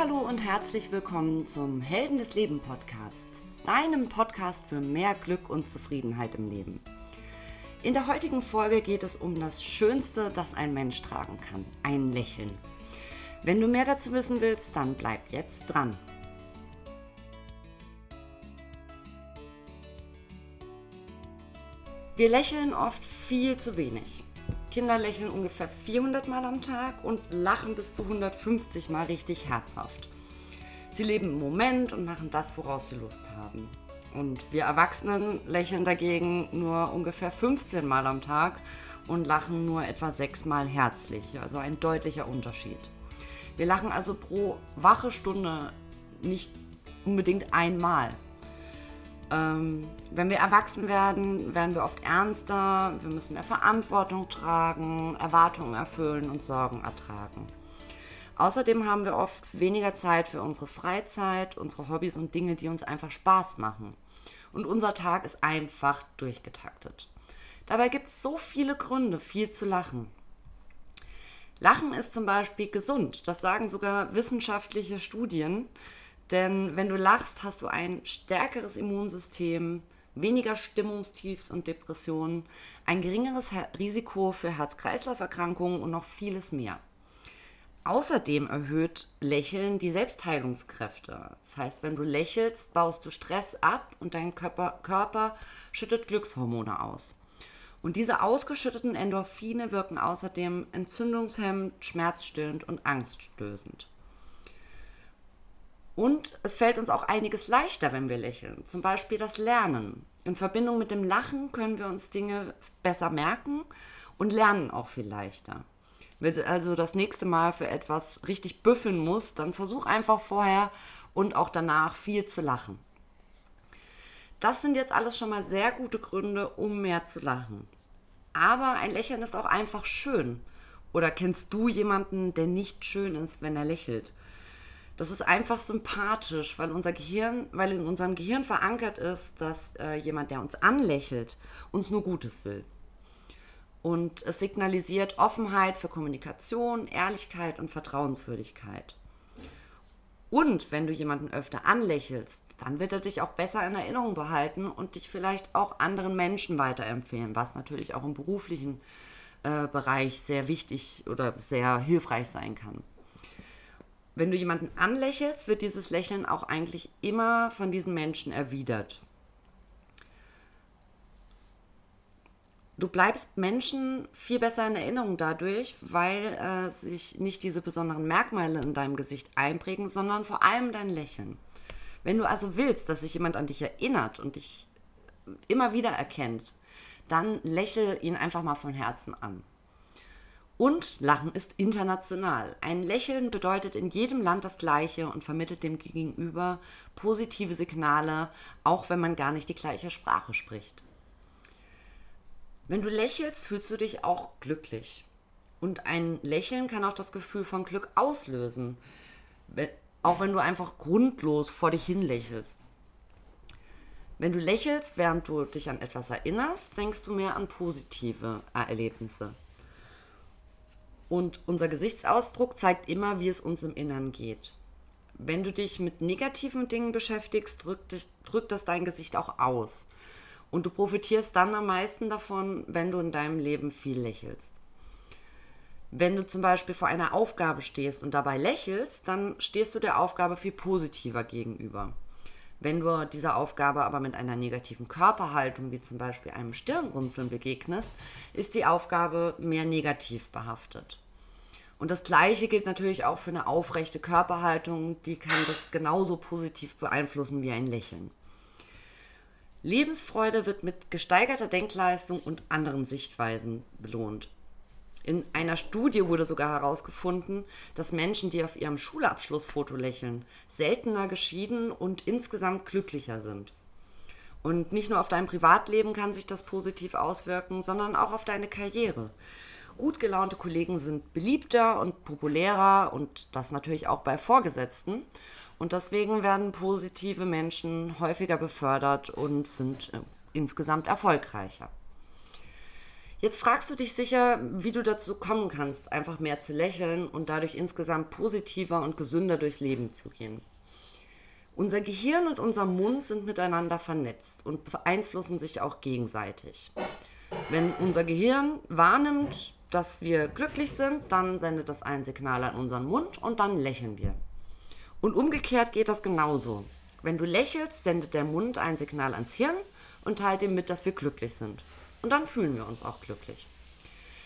Hallo und herzlich willkommen zum Helden des Lebens Podcast, deinem Podcast für mehr Glück und Zufriedenheit im Leben. In der heutigen Folge geht es um das Schönste, das ein Mensch tragen kann, ein Lächeln. Wenn du mehr dazu wissen willst, dann bleib jetzt dran. Wir lächeln oft viel zu wenig. Kinder lächeln ungefähr 400 Mal am Tag und lachen bis zu 150 Mal richtig herzhaft. Sie leben im Moment und machen das, worauf sie Lust haben. Und wir Erwachsenen lächeln dagegen nur ungefähr 15 Mal am Tag und lachen nur etwa 6 Mal herzlich. Also ein deutlicher Unterschied. Wir lachen also pro wache Stunde nicht unbedingt einmal. Ähm, wenn wir erwachsen werden, werden wir oft ernster, wir müssen mehr Verantwortung tragen, Erwartungen erfüllen und Sorgen ertragen. Außerdem haben wir oft weniger Zeit für unsere Freizeit, unsere Hobbys und Dinge, die uns einfach Spaß machen. Und unser Tag ist einfach durchgetaktet. Dabei gibt es so viele Gründe, viel zu lachen. Lachen ist zum Beispiel gesund, das sagen sogar wissenschaftliche Studien. Denn wenn du lachst, hast du ein stärkeres Immunsystem, weniger Stimmungstiefs und Depressionen, ein geringeres Risiko für Herz-Kreislauf-Erkrankungen und noch vieles mehr. Außerdem erhöht Lächeln die Selbstheilungskräfte. Das heißt, wenn du lächelst, baust du Stress ab und dein Körper, Körper schüttet Glückshormone aus. Und diese ausgeschütteten Endorphine wirken außerdem entzündungshemmend, schmerzstillend und angststößend. Und es fällt uns auch einiges leichter, wenn wir lächeln. Zum Beispiel das Lernen. In Verbindung mit dem Lachen können wir uns Dinge besser merken und lernen auch viel leichter. Wenn du also das nächste Mal für etwas richtig büffeln musst, dann versuch einfach vorher und auch danach viel zu lachen. Das sind jetzt alles schon mal sehr gute Gründe, um mehr zu lachen. Aber ein Lächeln ist auch einfach schön. Oder kennst du jemanden, der nicht schön ist, wenn er lächelt? Das ist einfach sympathisch, weil unser Gehirn, weil in unserem Gehirn verankert ist, dass äh, jemand, der uns anlächelt, uns nur Gutes will. Und es signalisiert Offenheit für Kommunikation, Ehrlichkeit und Vertrauenswürdigkeit. Und wenn du jemanden öfter anlächelst, dann wird er dich auch besser in Erinnerung behalten und dich vielleicht auch anderen Menschen weiterempfehlen, was natürlich auch im beruflichen äh, Bereich sehr wichtig oder sehr hilfreich sein kann wenn du jemanden anlächelst, wird dieses Lächeln auch eigentlich immer von diesem Menschen erwidert. Du bleibst Menschen viel besser in Erinnerung dadurch, weil äh, sich nicht diese besonderen Merkmale in deinem Gesicht einprägen, sondern vor allem dein Lächeln. Wenn du also willst, dass sich jemand an dich erinnert und dich immer wieder erkennt, dann lächel ihn einfach mal von Herzen an. Und Lachen ist international. Ein Lächeln bedeutet in jedem Land das Gleiche und vermittelt dem Gegenüber positive Signale, auch wenn man gar nicht die gleiche Sprache spricht. Wenn du lächelst, fühlst du dich auch glücklich. Und ein Lächeln kann auch das Gefühl von Glück auslösen, auch wenn du einfach grundlos vor dich hin lächelst. Wenn du lächelst, während du dich an etwas erinnerst, denkst du mehr an positive Erlebnisse. Und unser Gesichtsausdruck zeigt immer, wie es uns im Innern geht. Wenn du dich mit negativen Dingen beschäftigst, drückt, dich, drückt das dein Gesicht auch aus. Und du profitierst dann am meisten davon, wenn du in deinem Leben viel lächelst. Wenn du zum Beispiel vor einer Aufgabe stehst und dabei lächelst, dann stehst du der Aufgabe viel positiver gegenüber. Wenn du dieser Aufgabe aber mit einer negativen Körperhaltung, wie zum Beispiel einem Stirnrunzeln, begegnest, ist die Aufgabe mehr negativ behaftet. Und das Gleiche gilt natürlich auch für eine aufrechte Körperhaltung, die kann das genauso positiv beeinflussen wie ein Lächeln. Lebensfreude wird mit gesteigerter Denkleistung und anderen Sichtweisen belohnt. In einer Studie wurde sogar herausgefunden, dass Menschen, die auf ihrem Schulabschlussfoto lächeln, seltener geschieden und insgesamt glücklicher sind. Und nicht nur auf dein Privatleben kann sich das positiv auswirken, sondern auch auf deine Karriere. Gut gelaunte Kollegen sind beliebter und populärer und das natürlich auch bei Vorgesetzten. Und deswegen werden positive Menschen häufiger befördert und sind äh, insgesamt erfolgreicher. Jetzt fragst du dich sicher, wie du dazu kommen kannst, einfach mehr zu lächeln und dadurch insgesamt positiver und gesünder durchs Leben zu gehen. Unser Gehirn und unser Mund sind miteinander vernetzt und beeinflussen sich auch gegenseitig. Wenn unser Gehirn wahrnimmt, dass wir glücklich sind, dann sendet das ein Signal an unseren Mund und dann lächeln wir. Und umgekehrt geht das genauso. Wenn du lächelst, sendet der Mund ein Signal ans Hirn und teilt ihm mit, dass wir glücklich sind. Und dann fühlen wir uns auch glücklich.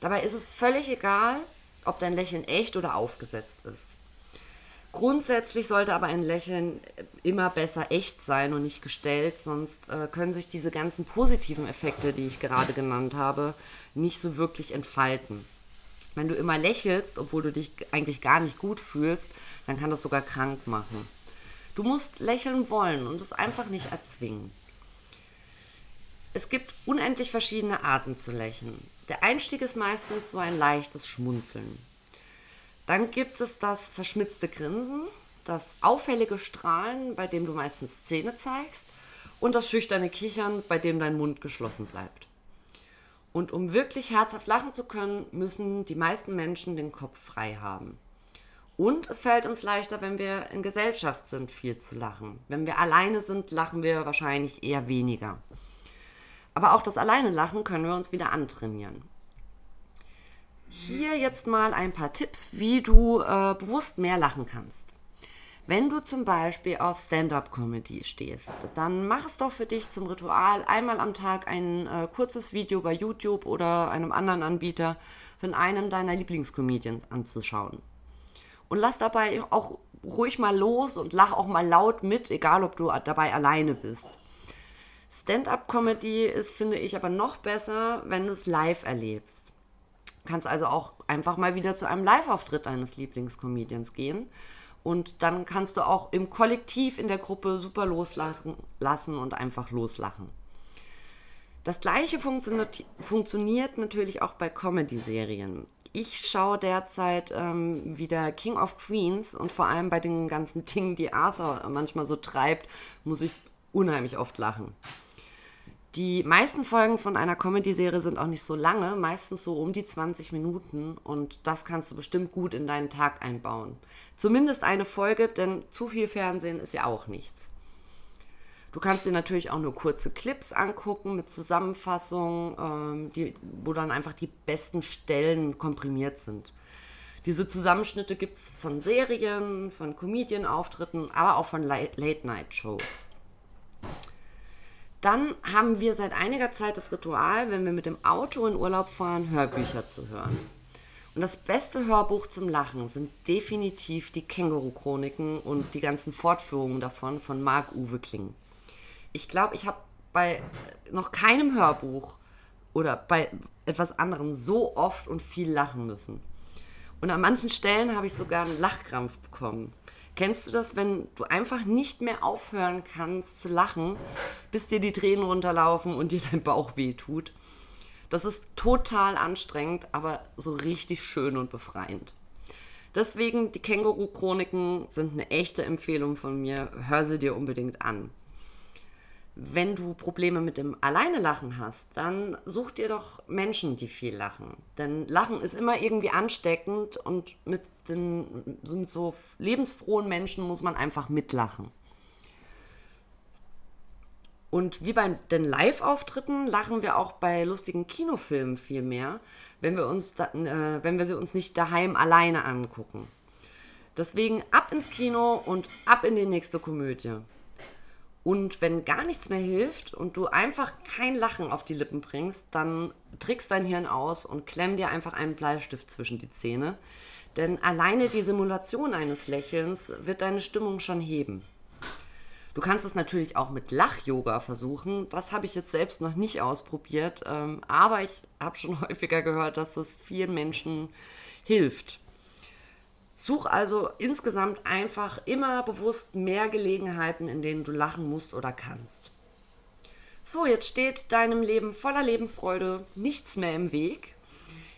Dabei ist es völlig egal, ob dein Lächeln echt oder aufgesetzt ist. Grundsätzlich sollte aber ein Lächeln immer besser echt sein und nicht gestellt, sonst äh, können sich diese ganzen positiven Effekte, die ich gerade genannt habe, nicht so wirklich entfalten. Wenn du immer lächelst, obwohl du dich eigentlich gar nicht gut fühlst, dann kann das sogar krank machen. Du musst lächeln wollen und es einfach nicht erzwingen. Es gibt unendlich verschiedene Arten zu lächeln. Der Einstieg ist meistens so ein leichtes Schmunzeln. Dann gibt es das verschmitzte Grinsen, das auffällige Strahlen, bei dem du meistens Zähne zeigst, und das schüchterne Kichern, bei dem dein Mund geschlossen bleibt. Und um wirklich herzhaft lachen zu können, müssen die meisten Menschen den Kopf frei haben. Und es fällt uns leichter, wenn wir in Gesellschaft sind, viel zu lachen. Wenn wir alleine sind, lachen wir wahrscheinlich eher weniger. Aber auch das alleine Lachen können wir uns wieder antrainieren. Hier jetzt mal ein paar Tipps, wie du äh, bewusst mehr lachen kannst. Wenn du zum Beispiel auf Stand-up-Comedy stehst, dann mach es doch für dich zum Ritual, einmal am Tag ein äh, kurzes Video bei YouTube oder einem anderen Anbieter von einem deiner Lieblingscomedians anzuschauen. Und lass dabei auch ruhig mal los und lach auch mal laut mit, egal ob du dabei alleine bist. Stand-up-Comedy ist, finde ich, aber noch besser, wenn du es live erlebst. Du kannst also auch einfach mal wieder zu einem Live-Auftritt deines Lieblingscomedians gehen. Und dann kannst du auch im Kollektiv in der Gruppe super loslassen lassen und einfach loslachen. Das gleiche funktioniert, funktioniert natürlich auch bei Comedy-Serien. Ich schaue derzeit ähm, wieder King of Queens und vor allem bei den ganzen Dingen, die Arthur manchmal so treibt, muss ich unheimlich oft lachen. Die meisten Folgen von einer Comedy-Serie sind auch nicht so lange, meistens so um die 20 Minuten und das kannst du bestimmt gut in deinen Tag einbauen. Zumindest eine Folge, denn zu viel Fernsehen ist ja auch nichts. Du kannst dir natürlich auch nur kurze Clips angucken mit Zusammenfassungen, ähm, die, wo dann einfach die besten Stellen komprimiert sind. Diese Zusammenschnitte gibt es von Serien, von Comedian-Auftritten, aber auch von Late-Night-Shows. Dann haben wir seit einiger Zeit das Ritual, wenn wir mit dem Auto in Urlaub fahren, Hörbücher zu hören. Und das beste Hörbuch zum Lachen sind definitiv die Känguru-Chroniken und die ganzen Fortführungen davon von Marc-Uwe Kling. Ich glaube, ich habe bei noch keinem Hörbuch oder bei etwas anderem so oft und viel lachen müssen. Und an manchen Stellen habe ich sogar einen Lachkrampf bekommen. Kennst du das, wenn du einfach nicht mehr aufhören kannst zu lachen, bis dir die Tränen runterlaufen und dir dein Bauch wehtut? Das ist total anstrengend, aber so richtig schön und befreiend. Deswegen, die Känguru-Chroniken sind eine echte Empfehlung von mir. Hör sie dir unbedingt an wenn du Probleme mit dem Alleine-Lachen hast, dann such dir doch Menschen, die viel lachen. Denn Lachen ist immer irgendwie ansteckend und mit, den, mit so lebensfrohen Menschen muss man einfach mitlachen. Und wie bei den Live-Auftritten lachen wir auch bei lustigen Kinofilmen viel mehr, wenn wir, uns da, äh, wenn wir sie uns nicht daheim alleine angucken. Deswegen ab ins Kino und ab in die nächste Komödie. Und wenn gar nichts mehr hilft und du einfach kein Lachen auf die Lippen bringst, dann trickst dein Hirn aus und klemm dir einfach einen Bleistift zwischen die Zähne. Denn alleine die Simulation eines Lächelns wird deine Stimmung schon heben. Du kannst es natürlich auch mit Lach-Yoga versuchen. Das habe ich jetzt selbst noch nicht ausprobiert, ähm, aber ich habe schon häufiger gehört, dass es vielen Menschen hilft. Such also insgesamt einfach immer bewusst mehr Gelegenheiten, in denen du lachen musst oder kannst. So, jetzt steht deinem Leben voller Lebensfreude nichts mehr im Weg.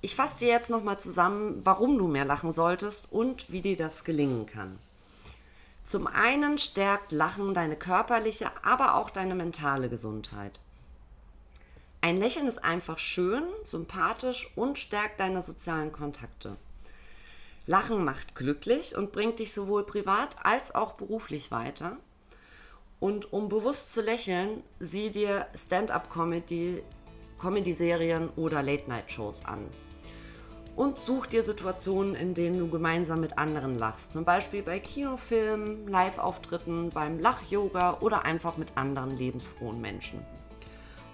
Ich fasse dir jetzt nochmal zusammen, warum du mehr lachen solltest und wie dir das gelingen kann. Zum einen stärkt Lachen deine körperliche, aber auch deine mentale Gesundheit. Ein Lächeln ist einfach schön, sympathisch und stärkt deine sozialen Kontakte. Lachen macht glücklich und bringt dich sowohl privat als auch beruflich weiter. Und um bewusst zu lächeln, sieh dir Stand-up-Comedy, Comedy-Serien oder Late-Night-Shows an. Und such dir Situationen, in denen du gemeinsam mit anderen lachst. Zum Beispiel bei Kinofilmen, Live-Auftritten, beim Lach-Yoga oder einfach mit anderen lebensfrohen Menschen.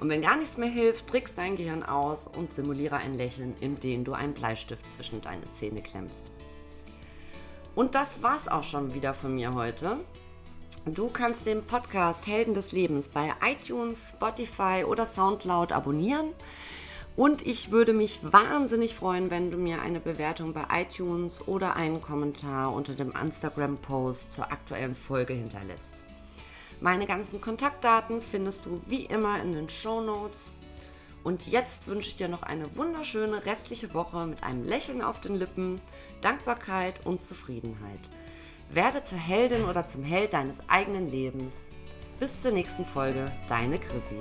Und wenn gar nichts mehr hilft, trickst dein Gehirn aus und simuliere ein Lächeln, indem du einen Bleistift zwischen deine Zähne klemmst. Und das war's auch schon wieder von mir heute. Du kannst den Podcast Helden des Lebens bei iTunes, Spotify oder Soundcloud abonnieren. Und ich würde mich wahnsinnig freuen, wenn du mir eine Bewertung bei iTunes oder einen Kommentar unter dem Instagram-Post zur aktuellen Folge hinterlässt. Meine ganzen Kontaktdaten findest du wie immer in den Show Notes. Und jetzt wünsche ich dir noch eine wunderschöne restliche Woche mit einem Lächeln auf den Lippen, Dankbarkeit und Zufriedenheit. Werde zur Heldin oder zum Held deines eigenen Lebens. Bis zur nächsten Folge, deine Chrissy.